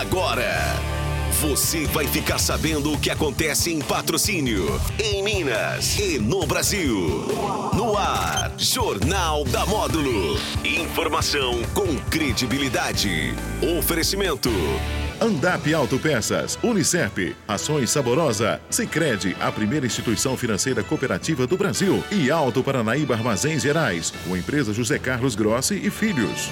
Agora, você vai ficar sabendo o que acontece em patrocínio, em Minas e no Brasil. No ar, Jornal da Módulo. Informação com credibilidade. Oferecimento. Andap Autopeças, Unicep, Ações Saborosa, Sicredi, a primeira instituição financeira cooperativa do Brasil e Alto Paranaíba Armazéns Gerais, com empresa José Carlos Grossi e Filhos.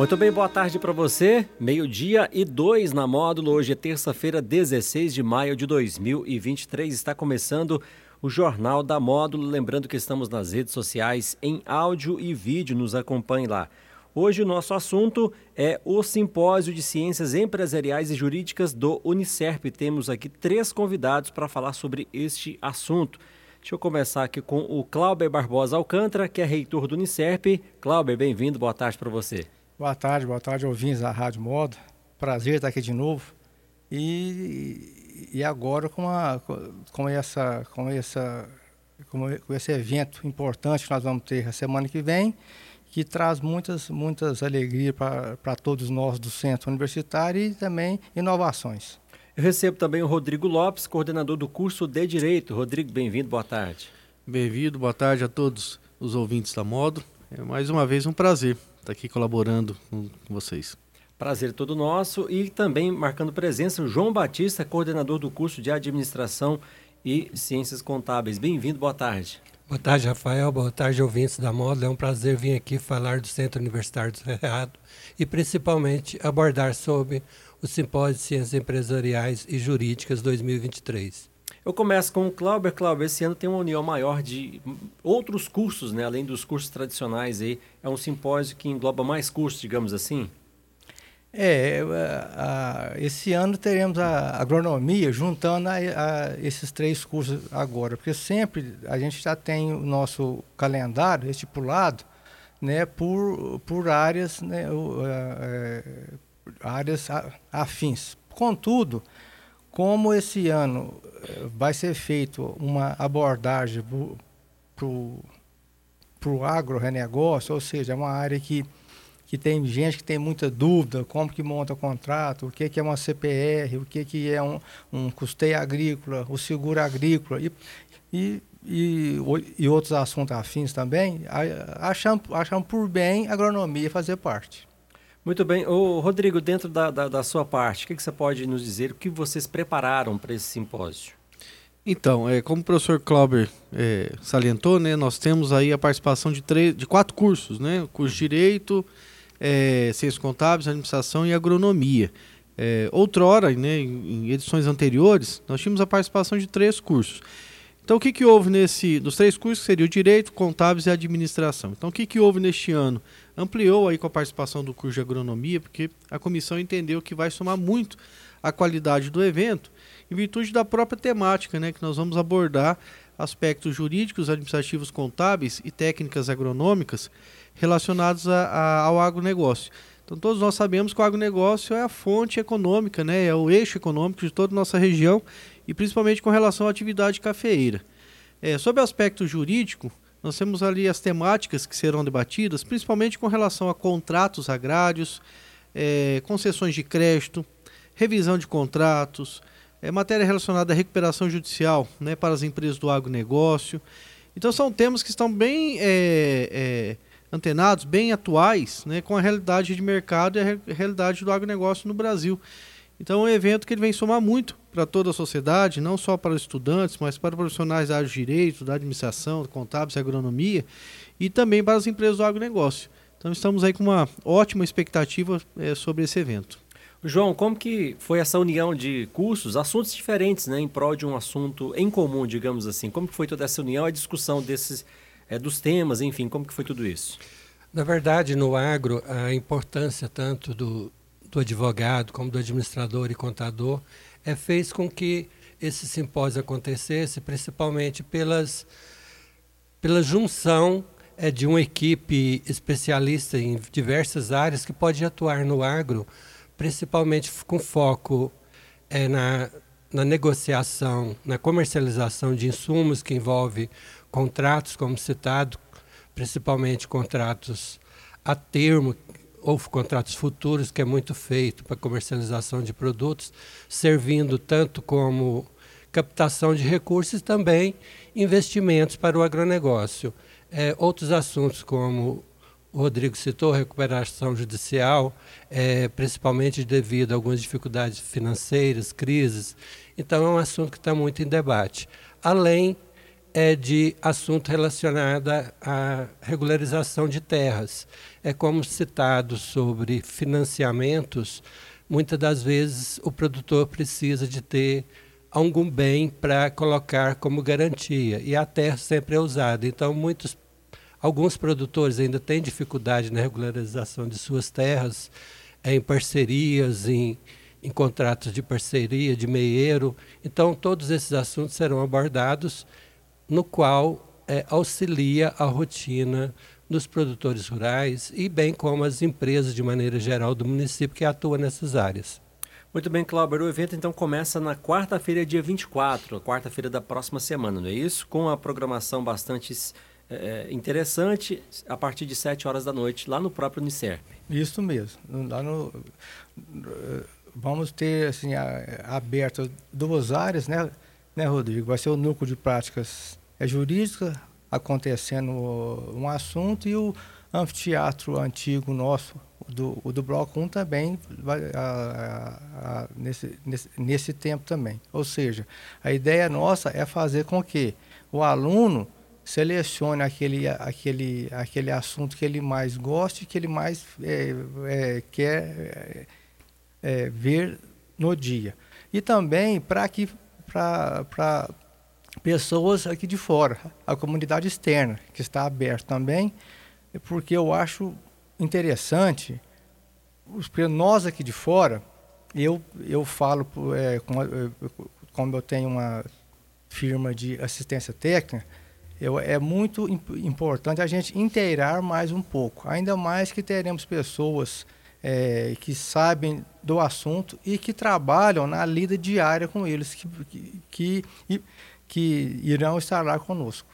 Muito bem, boa tarde para você. Meio-dia e dois na módulo. Hoje é terça-feira, 16 de maio de 2023. Está começando o Jornal da Módulo. Lembrando que estamos nas redes sociais em áudio e vídeo. Nos acompanhe lá. Hoje o nosso assunto é o Simpósio de Ciências Empresariais e Jurídicas do Unicerp. Temos aqui três convidados para falar sobre este assunto. Deixa eu começar aqui com o Cláudio Barbosa Alcântara, que é reitor do Unicerp. Cláudio, bem-vindo, boa tarde para você. Boa tarde, boa tarde, ouvintes da Rádio Modo. Prazer estar aqui de novo. E, e agora com, a, com, essa, com, essa, com esse evento importante que nós vamos ter a semana que vem, que traz muitas, muitas alegrias para todos nós do Centro Universitário e também inovações. Eu recebo também o Rodrigo Lopes, coordenador do curso de Direito. Rodrigo, bem-vindo, boa tarde. Bem-vindo, boa tarde a todos os ouvintes da Modo. É mais uma vez um prazer estar aqui colaborando com vocês. Prazer todo nosso e também marcando presença o João Batista, coordenador do curso de Administração e Ciências Contábeis. Bem-vindo, boa tarde. Boa tarde, Rafael. Boa tarde, ouvintes da Módulo. É um prazer vir aqui falar do Centro Universitário do Cerrado e principalmente abordar sobre o Simpósio de Ciências Empresariais e Jurídicas 2023. Eu começo com o Clauber. Clauber, esse ano tem uma união maior de outros cursos, né? além dos cursos tradicionais. Aí. É um simpósio que engloba mais cursos, digamos assim? É, a, a, esse ano teremos a agronomia juntando a, esses três cursos agora, porque sempre a gente já tem o nosso calendário estipulado né, por, por áreas, né, é, áreas afins. Contudo, como esse ano eh, vai ser feito uma abordagem para o agronegócio, ou seja, é uma área que que tem gente que tem muita dúvida, como que monta contrato, o que, que é uma CPR, o que, que é um, um custeio agrícola, o seguro agrícola e, e, e, e outros assuntos afins também, achamos, achamos por bem agronomia fazer parte. Muito bem. Ô, Rodrigo, dentro da, da, da sua parte, o que, que você pode nos dizer? O que vocês prepararam para esse simpósio? Então, é, como o professor Clauber é, salientou, né, nós temos aí a participação de, três, de quatro cursos, né? O curso de Direito, é, Ciências Contábeis, Administração e Agronomia. É, outrora, né, em edições anteriores, nós tínhamos a participação de três cursos. Então, o que, que houve nesse, dos três cursos, que seria o Direito, Contábeis e Administração. Então, o que, que houve neste ano? Ampliou aí com a participação do curso de Agronomia, porque a comissão entendeu que vai somar muito a qualidade do evento, em virtude da própria temática, né, que nós vamos abordar aspectos jurídicos, administrativos, contábeis e técnicas agronômicas relacionados a, a, ao agronegócio. Então todos nós sabemos que o agronegócio é a fonte econômica, né? é o eixo econômico de toda a nossa região e principalmente com relação à atividade cafeeira. É, aspecto jurídico, nós temos ali as temáticas que serão debatidas, principalmente com relação a contratos agrários, é, concessões de crédito, revisão de contratos, é, matéria relacionada à recuperação judicial né, para as empresas do agronegócio. Então são temas que estão bem é, é antenados, bem atuais, né, com a realidade de mercado e a realidade do agronegócio no Brasil. Então é um evento que ele vem somar muito para toda a sociedade, não só para os estudantes, mas para profissionais da área de direito, da administração, contábeis, agronomia e também para as empresas do agronegócio. Então estamos aí com uma ótima expectativa é, sobre esse evento. João, como que foi essa união de cursos, assuntos diferentes, né, em prol de um assunto em comum, digamos assim? Como que foi toda essa união, a discussão desses é, dos temas, enfim, como que foi tudo isso? Na verdade, no agro, a importância tanto do, do advogado como do administrador e contador é fez com que esse simpósio acontecesse, principalmente pelas, pela junção é, de uma equipe especialista em diversas áreas que pode atuar no agro, principalmente com foco é, na, na negociação, na comercialização de insumos que envolve contratos, como citado, principalmente contratos a termo, ou contratos futuros, que é muito feito para comercialização de produtos, servindo tanto como captação de recursos também investimentos para o agronegócio. É, outros assuntos, como o Rodrigo citou, recuperação judicial, é, principalmente devido a algumas dificuldades financeiras, crises. Então, é um assunto que está muito em debate. Além é de assunto relacionado à regularização de terras. É como citado sobre financiamentos, muitas das vezes o produtor precisa de ter algum bem para colocar como garantia e a terra sempre é usada. Então, muitos alguns produtores ainda têm dificuldade na regularização de suas terras, é, em parcerias, em, em contratos de parceria, de meieiro. Então, todos esses assuntos serão abordados no qual é, auxilia a rotina dos produtores rurais e bem como as empresas de maneira geral do município que atuam nessas áreas. Muito bem, Cláudio. O evento então começa na quarta-feira, dia 24, quarta-feira da próxima semana, não é isso? Com a programação bastante é, interessante, a partir de 7 horas da noite, lá no próprio Unicerp. Isso mesmo. Lá no, vamos ter assim, aberto duas áreas, né, né, Rodrigo? Vai ser o núcleo de práticas é jurídica, acontecendo um assunto, e o anfiteatro antigo nosso, do, o do Bloco 1 também, vai, a, a, a, nesse, nesse, nesse tempo também. Ou seja, a ideia nossa é fazer com que o aluno selecione aquele, aquele, aquele assunto que ele mais gosta e que ele mais é, é, quer é, é ver no dia. E também para que para pessoas aqui de fora, a comunidade externa, que está aberta também, porque eu acho interessante, nós aqui de fora, eu, eu falo, é, como, é, como eu tenho uma firma de assistência técnica, eu, é muito imp importante a gente inteirar mais um pouco, ainda mais que teremos pessoas é, que sabem do assunto e que trabalham na lida diária com eles, que, que, que que irão estar lá conosco.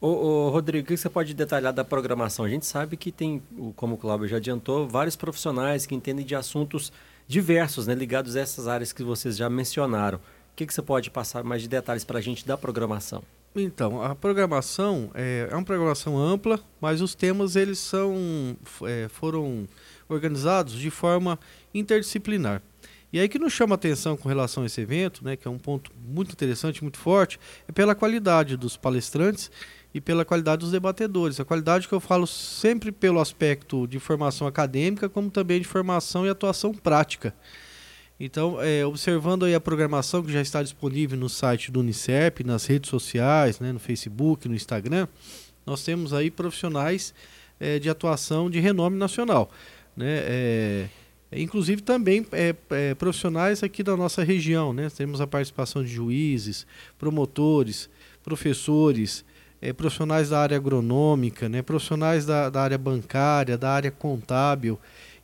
Ô, ô, Rodrigo, o que você pode detalhar da programação? A gente sabe que tem, como o Cláudio já adiantou, vários profissionais que entendem de assuntos diversos, né, ligados a essas áreas que vocês já mencionaram. O que, que você pode passar mais de detalhes para a gente da programação? Então, a programação é, é, uma programação ampla, mas os temas eles são, é, foram organizados de forma interdisciplinar. E aí que nos chama atenção com relação a esse evento, né, que é um ponto muito interessante, muito forte, é pela qualidade dos palestrantes e pela qualidade dos debatedores. A qualidade que eu falo sempre pelo aspecto de formação acadêmica, como também de formação e atuação prática. Então, é, observando aí a programação que já está disponível no site do Unicep, nas redes sociais, né, no Facebook, no Instagram, nós temos aí profissionais é, de atuação de renome nacional. Né, é, Inclusive também é, é, profissionais aqui da nossa região, né? Temos a participação de juízes, promotores, professores, é, profissionais da área agronômica, né? profissionais da, da área bancária, da área contábil.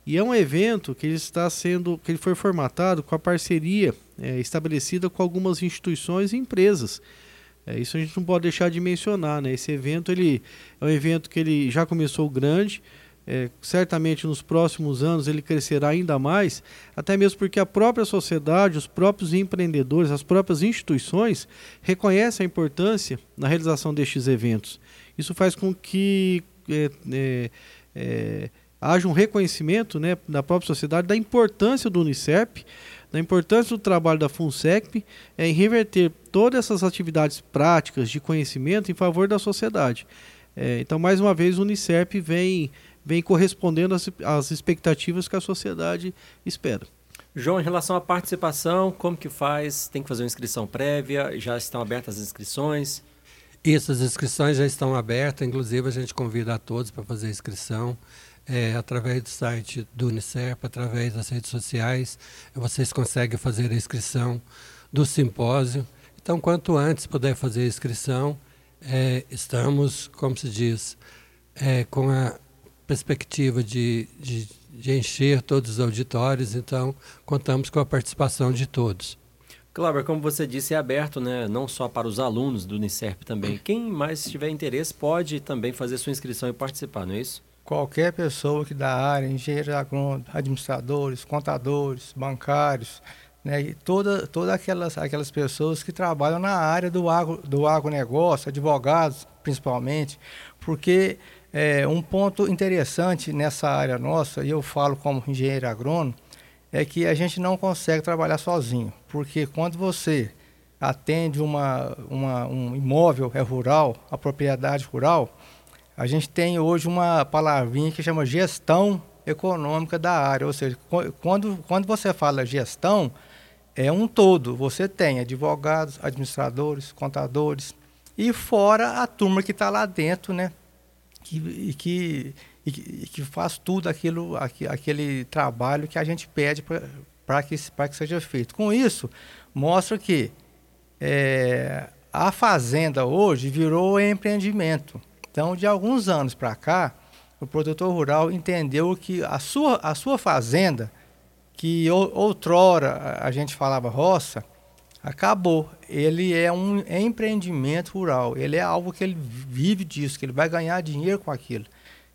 E é um evento que ele está sendo, que ele foi formatado com a parceria é, estabelecida com algumas instituições e empresas. É, isso a gente não pode deixar de mencionar, né? Esse evento ele é um evento que ele já começou grande, é, certamente nos próximos anos ele crescerá ainda mais, até mesmo porque a própria sociedade, os próprios empreendedores, as próprias instituições reconhecem a importância na realização destes eventos. Isso faz com que é, é, é, haja um reconhecimento né, da própria sociedade da importância do Unicep, da importância do trabalho da FUNSECP é, em reverter todas essas atividades práticas de conhecimento em favor da sociedade. É, então, mais uma vez, o Unicep vem vem correspondendo às, às expectativas que a sociedade espera. João, em relação à participação, como que faz? Tem que fazer uma inscrição prévia? Já estão abertas as inscrições? Isso, as inscrições já estão abertas, inclusive a gente convida a todos para fazer a inscrição. É, através do site do Unicef, através das redes sociais, vocês conseguem fazer a inscrição do simpósio. Então, quanto antes puder fazer a inscrição, é, estamos, como se diz, é, com a perspectiva de, de, de encher todos os auditórios, então contamos com a participação de todos. Cláudio, como você disse, é aberto né, não só para os alunos do Unicef também. Quem mais tiver interesse pode também fazer sua inscrição e participar, não é isso? qualquer pessoa que da área, engenheiros agrônomos, administradores, contadores, bancários, né, e toda, todas aquelas, aquelas pessoas que trabalham na área do, agro, do agronegócio, advogados principalmente, porque é, um ponto interessante nessa área nossa, e eu falo como engenheiro agrônomo, é que a gente não consegue trabalhar sozinho, porque quando você atende uma, uma, um imóvel é rural, a propriedade rural, a gente tem hoje uma palavrinha que chama gestão econômica da área, ou seja, quando, quando você fala gestão, é um todo. Você tem advogados, administradores, contadores e fora a turma que está lá dentro, né? Que, que, que faz tudo aquilo, aquele trabalho que a gente pede para que, que seja feito. Com isso, mostra que é, a fazenda hoje virou empreendimento. Então, de alguns anos para cá, o produtor rural entendeu que a sua, a sua fazenda, que outrora a gente falava roça, acabou. Ele é um empreendimento rural. Ele é algo que ele vive disso, que ele vai ganhar dinheiro com aquilo.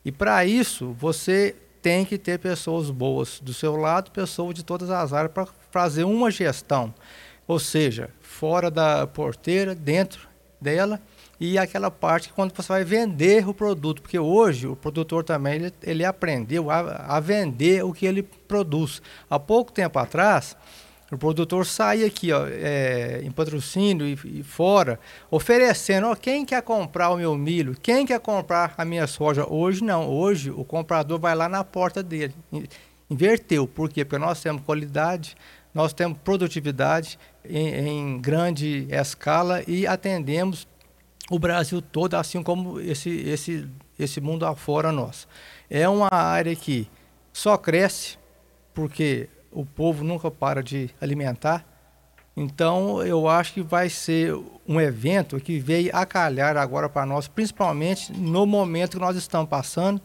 E para isso, você tem que ter pessoas boas do seu lado, pessoas de todas as áreas para fazer uma gestão. Ou seja, fora da porteira, dentro dela e aquela parte que quando você vai vender o produto, porque hoje o produtor também ele, ele aprendeu a, a, vender o que ele produz. Há pouco tempo atrás, o produtor saía aqui ó, é, em patrocínio e, e, fora, oferecendo, ó, quem quer comprar o meu milho, quem quer comprar a minha soja. Hoje não, hoje o comprador vai lá na porta dele. Inverteu, por quê? Porque nós temos qualidade, nós temos produtividade em, em grande escala e atendemos o Brasil todo, assim como esse, esse, esse mundo afora nosso. É uma área que só cresce porque o povo nunca para de alimentar. Então, eu acho que vai ser um evento que veio a calhar agora para nós, principalmente no momento que nós estamos passando,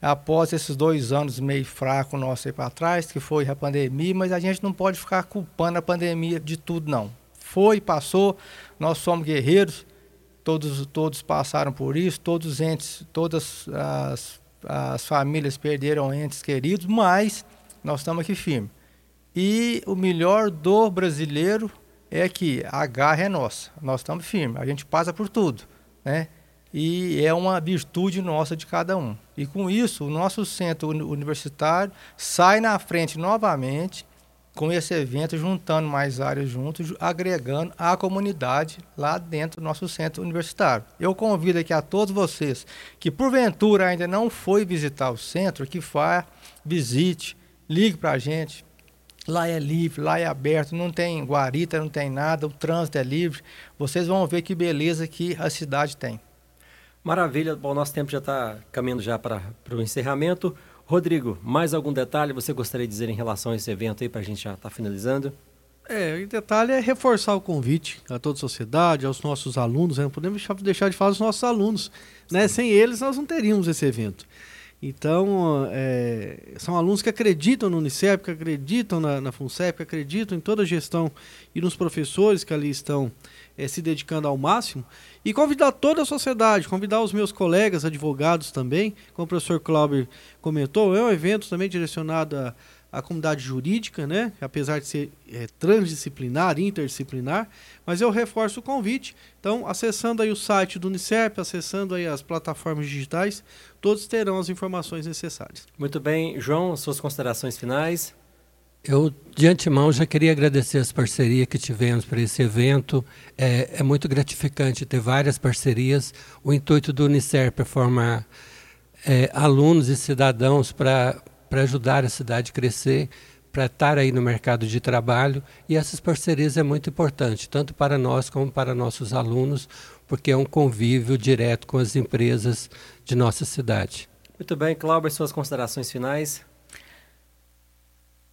após esses dois anos meio fraco nosso aí para trás, que foi a pandemia, mas a gente não pode ficar culpando a pandemia de tudo, não. Foi, passou, nós somos guerreiros, todos, todos passaram por isso, todos os entes, todas as, as famílias perderam entes queridos, mas nós estamos aqui firmes. E o melhor do brasileiro é que a garra é nossa, nós estamos firmes, a gente passa por tudo, né? e é uma virtude nossa de cada um. E com isso, o nosso centro universitário sai na frente novamente com esse evento, juntando mais áreas juntos, agregando a comunidade lá dentro do nosso centro universitário. Eu convido aqui a todos vocês que porventura ainda não foi visitar o centro, que vá, visite, ligue para a gente. Lá é livre, lá é aberto, não tem guarita, não tem nada, o trânsito é livre. Vocês vão ver que beleza que a cidade tem. Maravilha, bom, nosso tempo já está caminhando já para o encerramento. Rodrigo, mais algum detalhe você gostaria de dizer em relação a esse evento aí para a gente já estar tá finalizando? É, o detalhe é reforçar o convite a toda a sociedade, aos nossos alunos, né? não podemos deixar de falar dos nossos alunos, né? Sem eles nós não teríamos esse evento. Então, é, são alunos que acreditam no Unicef, que acreditam na, na FUNCEP, que acreditam em toda a gestão e nos professores que ali estão é, se dedicando ao máximo. E convidar toda a sociedade, convidar os meus colegas advogados também, como o professor Clauber comentou, é um evento também direcionado a a comunidade jurídica, né? apesar de ser é, transdisciplinar, interdisciplinar, mas eu reforço o convite. Então, acessando aí o site do Unicef, acessando aí as plataformas digitais, todos terão as informações necessárias. Muito bem, João, suas considerações finais. Eu, de antemão, já queria agradecer as parcerias que tivemos para esse evento. É, é muito gratificante ter várias parcerias. O intuito do Unicef é formar é, alunos e cidadãos para para ajudar a cidade a crescer, para estar aí no mercado de trabalho. E essas parcerias é muito importante, tanto para nós como para nossos alunos, porque é um convívio direto com as empresas de nossa cidade. Muito bem, Cláudio, suas considerações finais.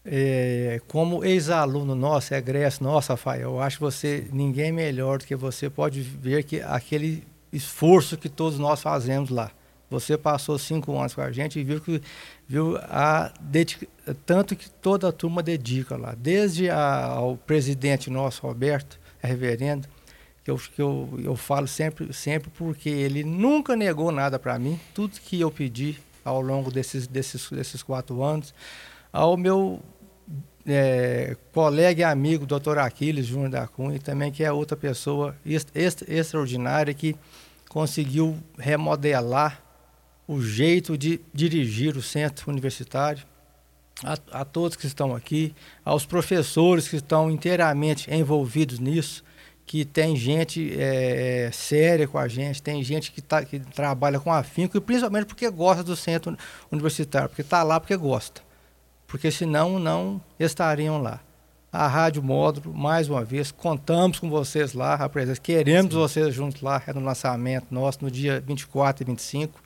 É, como ex-aluno nosso, egresso nosso, Rafael, eu acho que você, ninguém melhor do que você pode ver que aquele esforço que todos nós fazemos lá. Você passou cinco anos com a gente e viu que viu a tanto que toda a turma dedica lá, desde a, ao presidente nosso Roberto, a reverendo, que eu, que eu, eu falo sempre sempre porque ele nunca negou nada para mim, tudo que eu pedi ao longo desses, desses, desses quatro anos. Ao meu é, colega e amigo, doutor Aquiles Júnior da Cunha, também que é outra pessoa extraordinária que conseguiu remodelar o jeito de dirigir o centro universitário. A, a, todos que estão aqui, aos professores que estão inteiramente envolvidos nisso, que tem gente é, séria com a gente, tem gente que, tá, que trabalha com afinco, e principalmente porque gosta do centro universitário, porque está lá porque gosta porque senão não estariam lá. A Rádio Módulo, mais uma vez, contamos com vocês lá, a presença, queremos Sim. vocês juntos lá, é no lançamento nosso, no dia 24 e 25,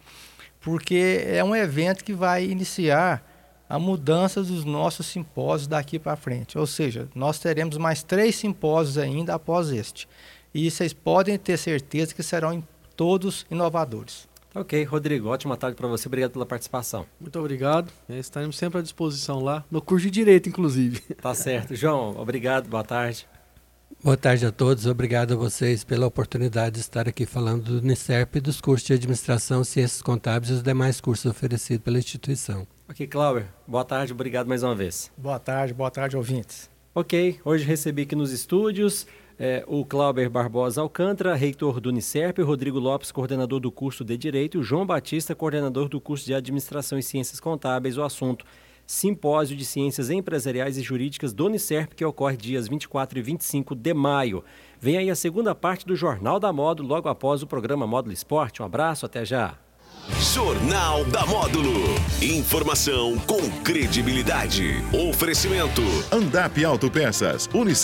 porque é um evento que vai iniciar a mudança dos nossos simpósios daqui para frente. Ou seja, nós teremos mais três simpósios ainda após este. E vocês podem ter certeza que serão todos inovadores. Ok, Rodrigo, ótima tarde para você. Obrigado pela participação. Muito obrigado. É, estaremos sempre à disposição lá, no curso de Direito, inclusive. Tá certo. João, obrigado. Boa tarde. Boa tarde a todos. Obrigado a vocês pela oportunidade de estar aqui falando do Unicef e dos cursos de Administração, Ciências Contábeis e os demais cursos oferecidos pela instituição. Ok, Cláudio. Boa tarde. Obrigado mais uma vez. Boa tarde. Boa tarde, ouvintes. Ok, hoje recebi aqui nos estúdios é, o Clauber Barbosa Alcântara, reitor do Unicerp, o Rodrigo Lopes, coordenador do curso de Direito, e o João Batista, coordenador do curso de Administração e Ciências Contábeis. O assunto Simpósio de Ciências Empresariais e Jurídicas do Unicerp, que ocorre dias 24 e 25 de maio. Vem aí a segunda parte do Jornal da Módulo, logo após o programa Módulo Esporte. Um abraço, até já. Jornal da Módulo. Informação com credibilidade. Oferecimento. Andap Autopeças. Unicef.